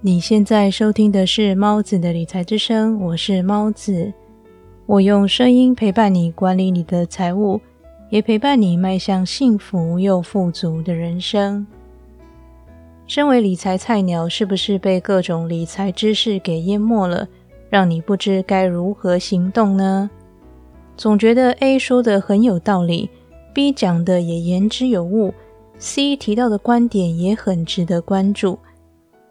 你现在收听的是猫子的理财之声，我是猫子。我用声音陪伴你管理你的财务，也陪伴你迈向幸福又富足的人生。身为理财菜鸟，是不是被各种理财知识给淹没了，让你不知该如何行动呢？总觉得 A 说的很有道理，B 讲的也言之有物，C 提到的观点也很值得关注。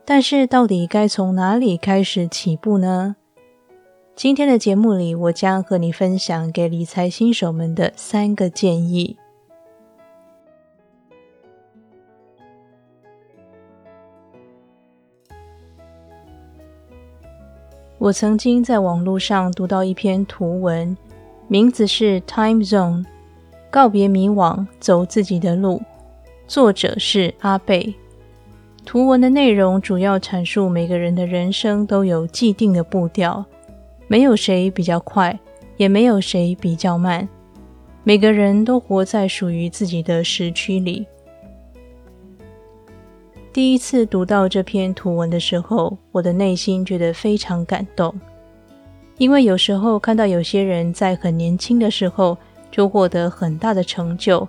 但是，到底该从哪里开始起步呢？今天的节目里，我将和你分享给理财新手们的三个建议。我曾经在网络上读到一篇图文，名字是《Time Zone》，告别迷惘，走自己的路。作者是阿贝。图文的内容主要阐述每个人的人生都有既定的步调，没有谁比较快，也没有谁比较慢。每个人都活在属于自己的时区里。第一次读到这篇图文的时候，我的内心觉得非常感动，因为有时候看到有些人在很年轻的时候就获得很大的成就，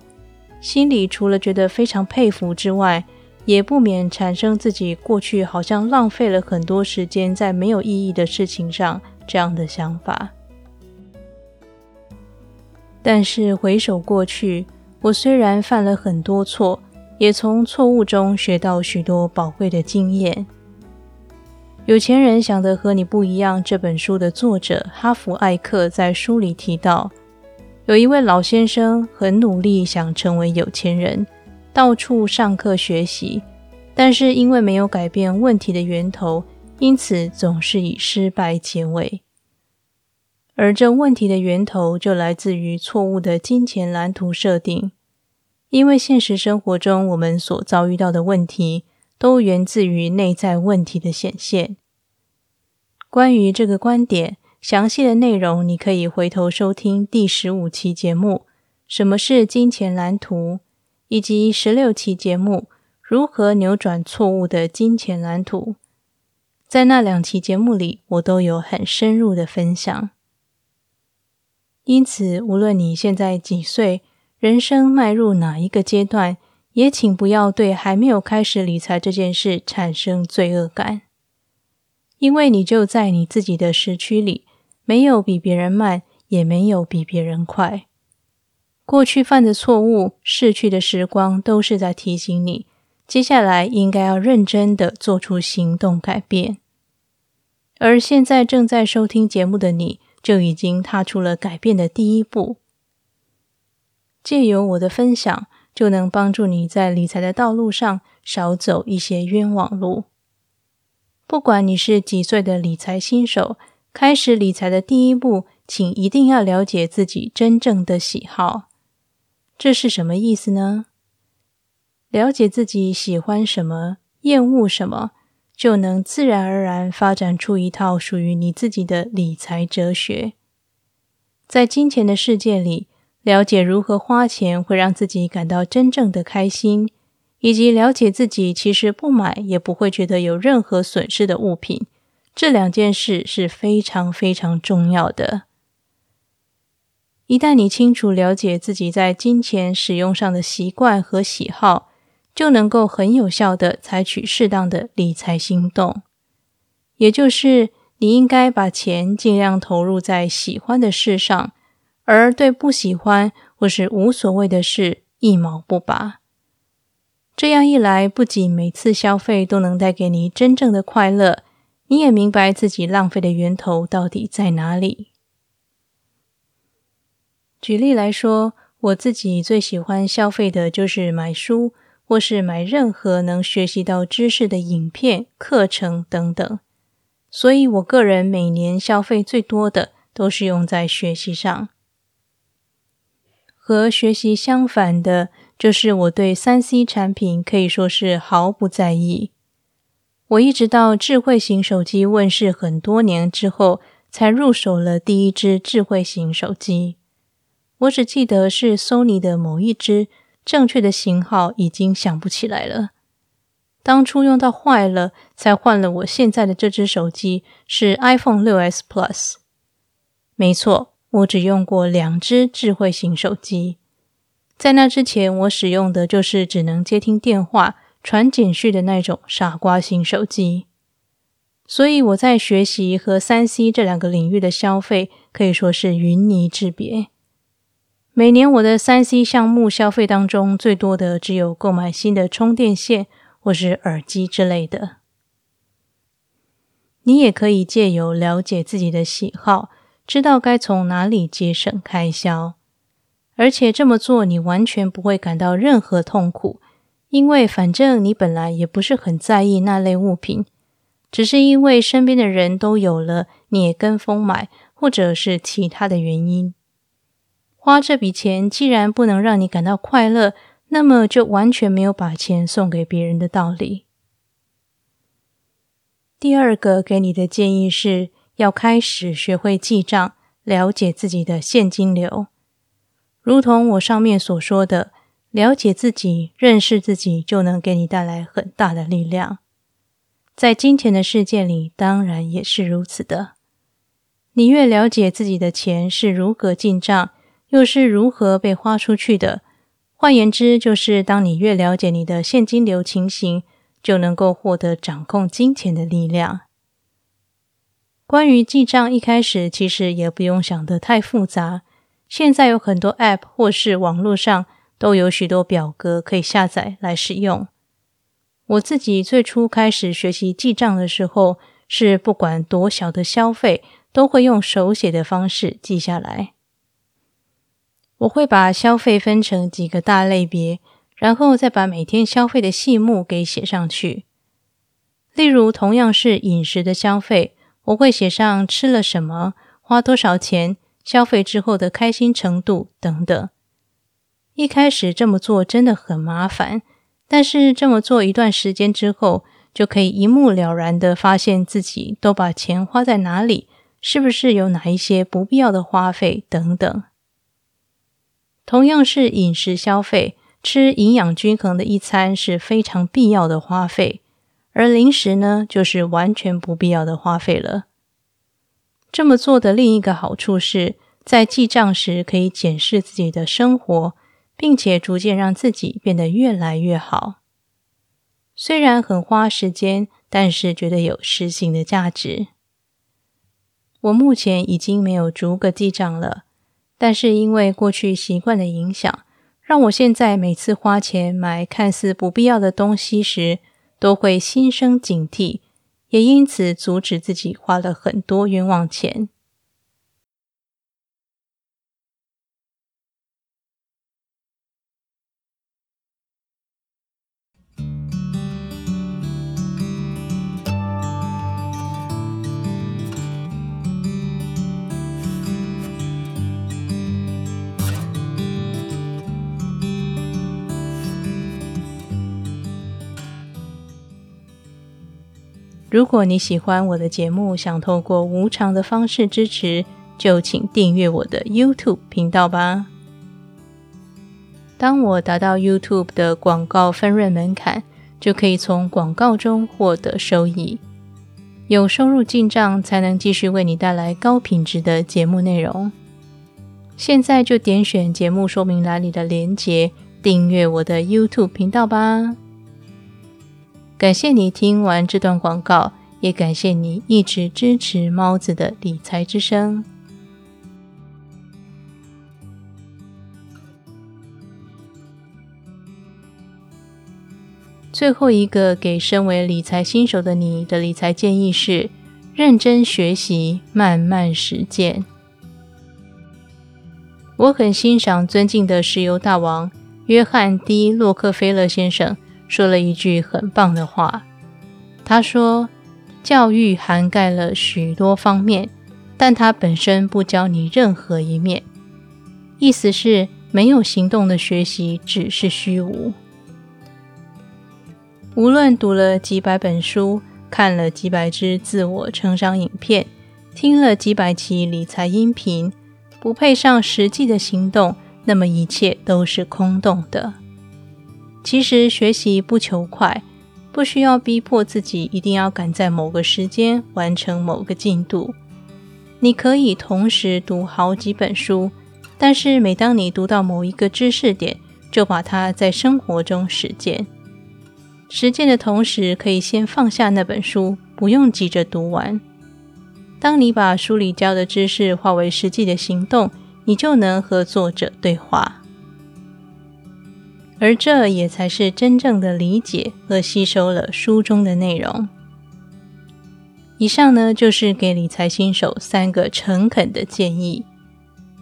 心里除了觉得非常佩服之外，也不免产生自己过去好像浪费了很多时间在没有意义的事情上这样的想法。但是回首过去，我虽然犯了很多错，也从错误中学到许多宝贵的经验。有钱人想的和你不一样。这本书的作者哈弗艾克在书里提到，有一位老先生很努力想成为有钱人。到处上课学习，但是因为没有改变问题的源头，因此总是以失败结尾。而这问题的源头就来自于错误的金钱蓝图设定。因为现实生活中我们所遭遇到的问题，都源自于内在问题的显现。关于这个观点，详细的内容你可以回头收听第十五期节目：什么是金钱蓝图？以及十六期节目《如何扭转错误的金钱蓝图》，在那两期节目里，我都有很深入的分享。因此，无论你现在几岁，人生迈入哪一个阶段，也请不要对还没有开始理财这件事产生罪恶感，因为你就在你自己的时区里，没有比别人慢，也没有比别人快。过去犯的错误、逝去的时光，都是在提醒你，接下来应该要认真的做出行动改变。而现在正在收听节目的你，就已经踏出了改变的第一步。借由我的分享，就能帮助你在理财的道路上少走一些冤枉路。不管你是几岁的理财新手，开始理财的第一步，请一定要了解自己真正的喜好。这是什么意思呢？了解自己喜欢什么、厌恶什么，就能自然而然发展出一套属于你自己的理财哲学。在金钱的世界里，了解如何花钱会让自己感到真正的开心，以及了解自己其实不买也不会觉得有任何损失的物品，这两件事是非常非常重要的。一旦你清楚了解自己在金钱使用上的习惯和喜好，就能够很有效的采取适当的理财行动。也就是，你应该把钱尽量投入在喜欢的事上，而对不喜欢或是无所谓的事一毛不拔。这样一来，不仅每次消费都能带给你真正的快乐，你也明白自己浪费的源头到底在哪里。举例来说，我自己最喜欢消费的就是买书，或是买任何能学习到知识的影片、课程等等。所以，我个人每年消费最多的都是用在学习上。和学习相反的，就是我对三 C 产品可以说是毫不在意。我一直到智慧型手机问世很多年之后，才入手了第一支智慧型手机。我只记得是 Sony 的某一只，正确的型号已经想不起来了。当初用到坏了，才换了我现在的这只手机，是 iPhone 6s Plus。没错，我只用过两只智慧型手机。在那之前，我使用的就是只能接听电话、传简讯的那种傻瓜型手机。所以我在学习和三 C 这两个领域的消费可以说是云泥之别。每年我的三 C 项目消费当中，最多的只有购买新的充电线或是耳机之类的。你也可以借由了解自己的喜好，知道该从哪里节省开销，而且这么做你完全不会感到任何痛苦，因为反正你本来也不是很在意那类物品。只是因为身边的人都有了，你也跟风买，或者是其他的原因，花这笔钱既然不能让你感到快乐，那么就完全没有把钱送给别人的道理。第二个给你的建议是要开始学会记账，了解自己的现金流。如同我上面所说的，了解自己、认识自己，就能给你带来很大的力量。在金钱的世界里，当然也是如此的。你越了解自己的钱是如何进账，又是如何被花出去的，换言之，就是当你越了解你的现金流情形，就能够获得掌控金钱的力量。关于记账，一开始其实也不用想得太复杂。现在有很多 App 或是网络上都有许多表格可以下载来使用。我自己最初开始学习记账的时候，是不管多小的消费，都会用手写的方式记下来。我会把消费分成几个大类别，然后再把每天消费的细目给写上去。例如，同样是饮食的消费，我会写上吃了什么、花多少钱、消费之后的开心程度等等。一开始这么做真的很麻烦。但是这么做一段时间之后，就可以一目了然的发现自己都把钱花在哪里，是不是有哪一些不必要的花费等等。同样是饮食消费，吃营养均衡的一餐是非常必要的花费，而零食呢，就是完全不必要的花费了。这么做的另一个好处是在记账时可以检视自己的生活。并且逐渐让自己变得越来越好。虽然很花时间，但是觉得有实行的价值。我目前已经没有逐个记账了，但是因为过去习惯的影响，让我现在每次花钱买看似不必要的东西时，都会心生警惕，也因此阻止自己花了很多冤枉钱。如果你喜欢我的节目，想透过无偿的方式支持，就请订阅我的 YouTube 频道吧。当我达到 YouTube 的广告分润门槛，就可以从广告中获得收益。有收入进账，才能继续为你带来高品质的节目内容。现在就点选节目说明栏里的链接，订阅我的 YouTube 频道吧。感谢你听完这段广告，也感谢你一直支持猫子的理财之声。最后一个给身为理财新手的你的理财建议是：认真学习，慢慢实践。我很欣赏尊敬的石油大王约翰 ·D· 洛克菲勒先生。说了一句很棒的话，他说：“教育涵盖了许多方面，但它本身不教你任何一面。意思是，没有行动的学习只是虚无。无论读了几百本书，看了几百支自我成长影片，听了几百期理财音频，不配上实际的行动，那么一切都是空洞的。”其实学习不求快，不需要逼迫自己一定要赶在某个时间完成某个进度。你可以同时读好几本书，但是每当你读到某一个知识点，就把它在生活中实践。实践的同时，可以先放下那本书，不用急着读完。当你把书里教的知识化为实际的行动，你就能和作者对话，而这也才是真正的理解和吸收了书中的内容。以上呢，就是给理财新手三个诚恳的建议，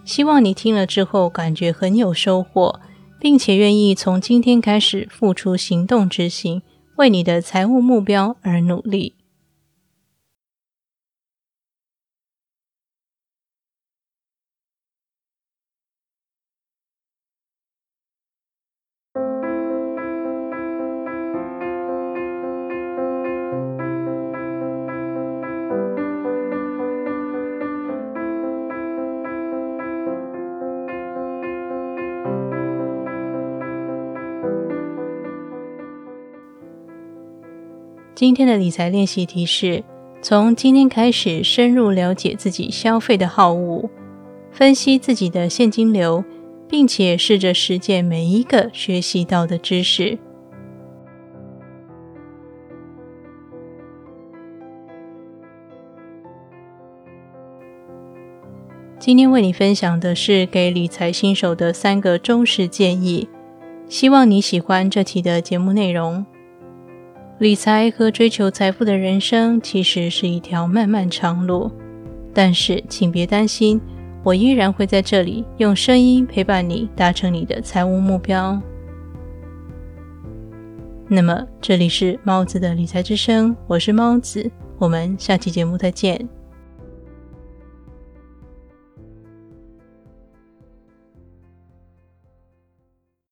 希望你听了之后感觉很有收获，并且愿意从今天开始付出行动执行，为你的财务目标而努力。今天的理财练习题是：从今天开始，深入了解自己消费的好物，分析自己的现金流，并且试着实践每一个学习到的知识。今天为你分享的是给理财新手的三个忠实建议，希望你喜欢这期的节目内容。理财和追求财富的人生其实是一条漫漫长路，但是请别担心，我依然会在这里用声音陪伴你，达成你的财务目标。那么，这里是猫子的理财之声，我是猫子，我们下期节目再见。